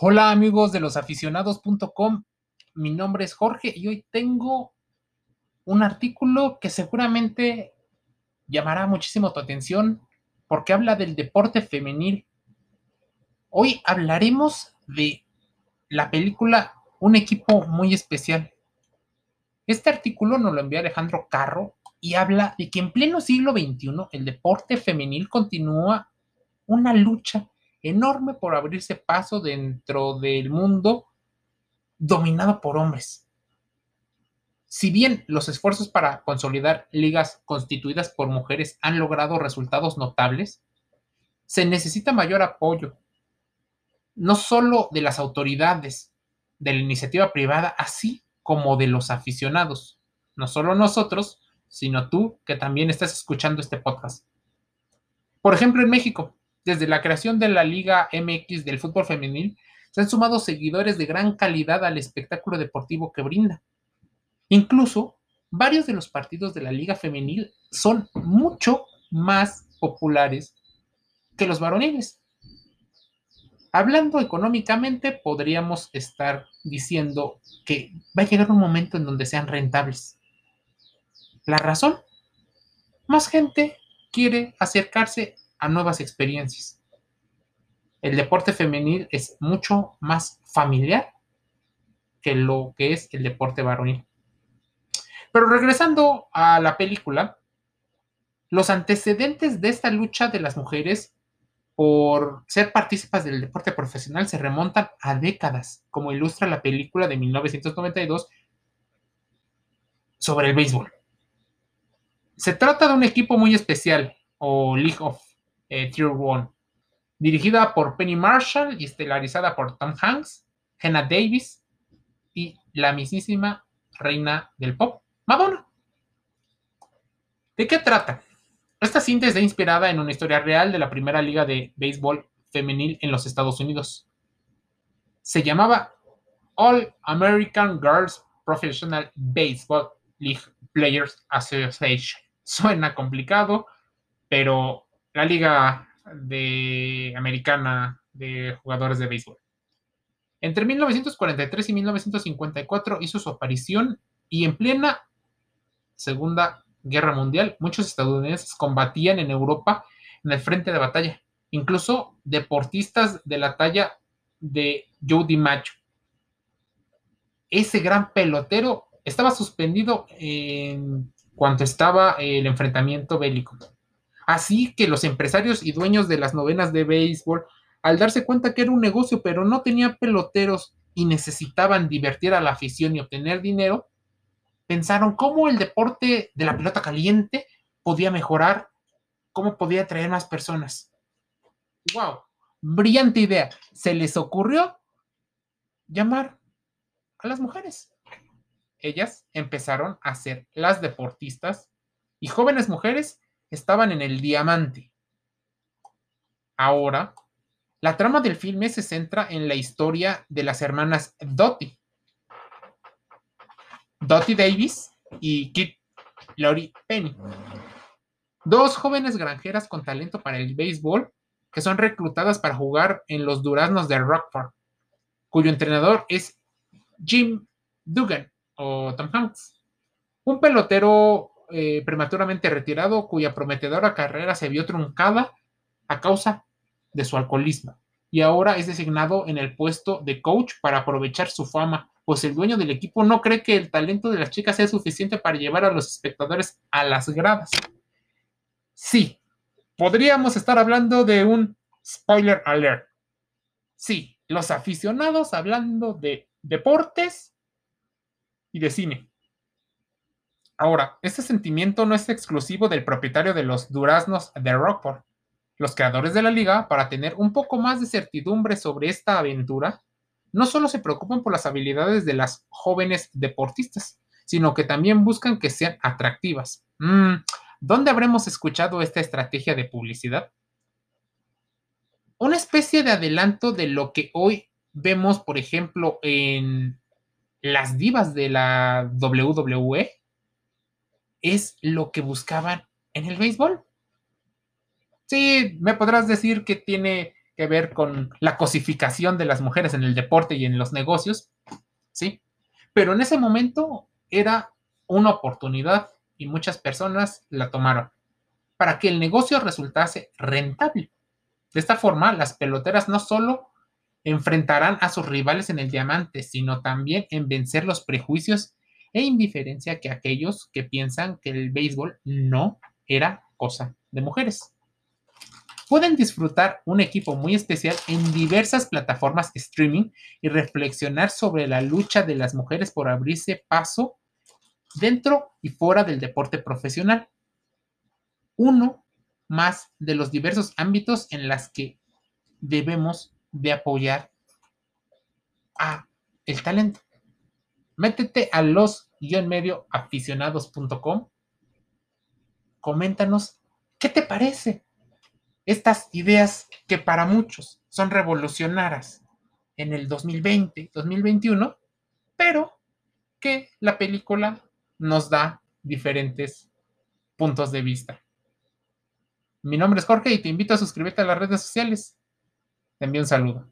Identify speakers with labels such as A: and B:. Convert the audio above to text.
A: Hola amigos de losaficionados.com, mi nombre es Jorge y hoy tengo un artículo que seguramente llamará muchísimo tu atención porque habla del deporte femenil. Hoy hablaremos de la película Un equipo muy especial. Este artículo nos lo envió Alejandro Carro y habla de que en pleno siglo XXI el deporte femenil continúa una lucha enorme por abrirse paso dentro del mundo dominado por hombres. Si bien los esfuerzos para consolidar ligas constituidas por mujeres han logrado resultados notables, se necesita mayor apoyo, no solo de las autoridades, de la iniciativa privada, así como de los aficionados. No solo nosotros, sino tú que también estás escuchando este podcast. Por ejemplo, en México, desde la creación de la Liga MX del fútbol femenil, se han sumado seguidores de gran calidad al espectáculo deportivo que brinda. Incluso, varios de los partidos de la Liga Femenil son mucho más populares que los varoniles. Hablando económicamente, podríamos estar diciendo que va a llegar un momento en donde sean rentables. ¿La razón? Más gente quiere acercarse a nuevas experiencias. El deporte femenil es mucho más familiar que lo que es el deporte varonil. Pero regresando a la película, los antecedentes de esta lucha de las mujeres por ser partícipas del deporte profesional se remontan a décadas, como ilustra la película de 1992 sobre el béisbol. Se trata de un equipo muy especial, o League of eh, Tier 1, dirigida por Penny Marshall y estelarizada por Tom Hanks, Hannah Davis y la mismísima reina del pop, Madonna. ¿De qué trata? Esta cinta está inspirada en una historia real de la primera liga de béisbol femenil en los Estados Unidos. Se llamaba All American Girls Professional Baseball League Players Association. Suena complicado, pero la liga de americana de jugadores de béisbol. Entre 1943 y 1954 hizo su aparición y en plena Segunda Guerra Mundial muchos estadounidenses combatían en Europa en el frente de batalla, incluso deportistas de la talla de Joe DiMaggio. Ese gran pelotero estaba suspendido en cuanto estaba el enfrentamiento bélico. Así que los empresarios y dueños de las novenas de béisbol, al darse cuenta que era un negocio, pero no tenía peloteros y necesitaban divertir a la afición y obtener dinero, pensaron cómo el deporte de la pelota caliente podía mejorar, cómo podía atraer más personas. ¡Wow! Brillante idea. Se les ocurrió llamar a las mujeres. Ellas empezaron a ser las deportistas y jóvenes mujeres estaban en el diamante. Ahora, la trama del filme se centra en la historia de las hermanas Dottie. Dottie Davis y Kit Lori Penny. Dos jóvenes granjeras con talento para el béisbol que son reclutadas para jugar en los Duraznos de Rockford, cuyo entrenador es Jim Dugan o Tom Hanks, un pelotero eh, prematuramente retirado cuya prometedora carrera se vio truncada a causa de su alcoholismo y ahora es designado en el puesto de coach para aprovechar su fama, pues el dueño del equipo no cree que el talento de las chicas sea suficiente para llevar a los espectadores a las gradas. Sí, podríamos estar hablando de un spoiler alert. Sí, los aficionados hablando de deportes y de cine. Ahora, este sentimiento no es exclusivo del propietario de los duraznos de Rockport. Los creadores de la liga, para tener un poco más de certidumbre sobre esta aventura, no solo se preocupan por las habilidades de las jóvenes deportistas, sino que también buscan que sean atractivas. Mm, ¿Dónde habremos escuchado esta estrategia de publicidad? Una especie de adelanto de lo que hoy vemos, por ejemplo, en las divas de la WWE es lo que buscaban en el béisbol. Sí, me podrás decir que tiene que ver con la cosificación de las mujeres en el deporte y en los negocios, ¿sí? Pero en ese momento era una oportunidad y muchas personas la tomaron para que el negocio resultase rentable. De esta forma, las peloteras no solo enfrentarán a sus rivales en el diamante, sino también en vencer los prejuicios e indiferencia que aquellos que piensan que el béisbol no era cosa de mujeres. Pueden disfrutar un equipo muy especial en diversas plataformas streaming y reflexionar sobre la lucha de las mujeres por abrirse paso dentro y fuera del deporte profesional. Uno más de los diversos ámbitos en las que debemos de apoyar a el talento. Métete a los-medio aficionados.com. Coméntanos qué te parece estas ideas que para muchos son revolucionarias en el 2020, 2021, pero que la película nos da diferentes puntos de vista. Mi nombre es Jorge y te invito a suscribirte a las redes sociales. Te envío un saludo.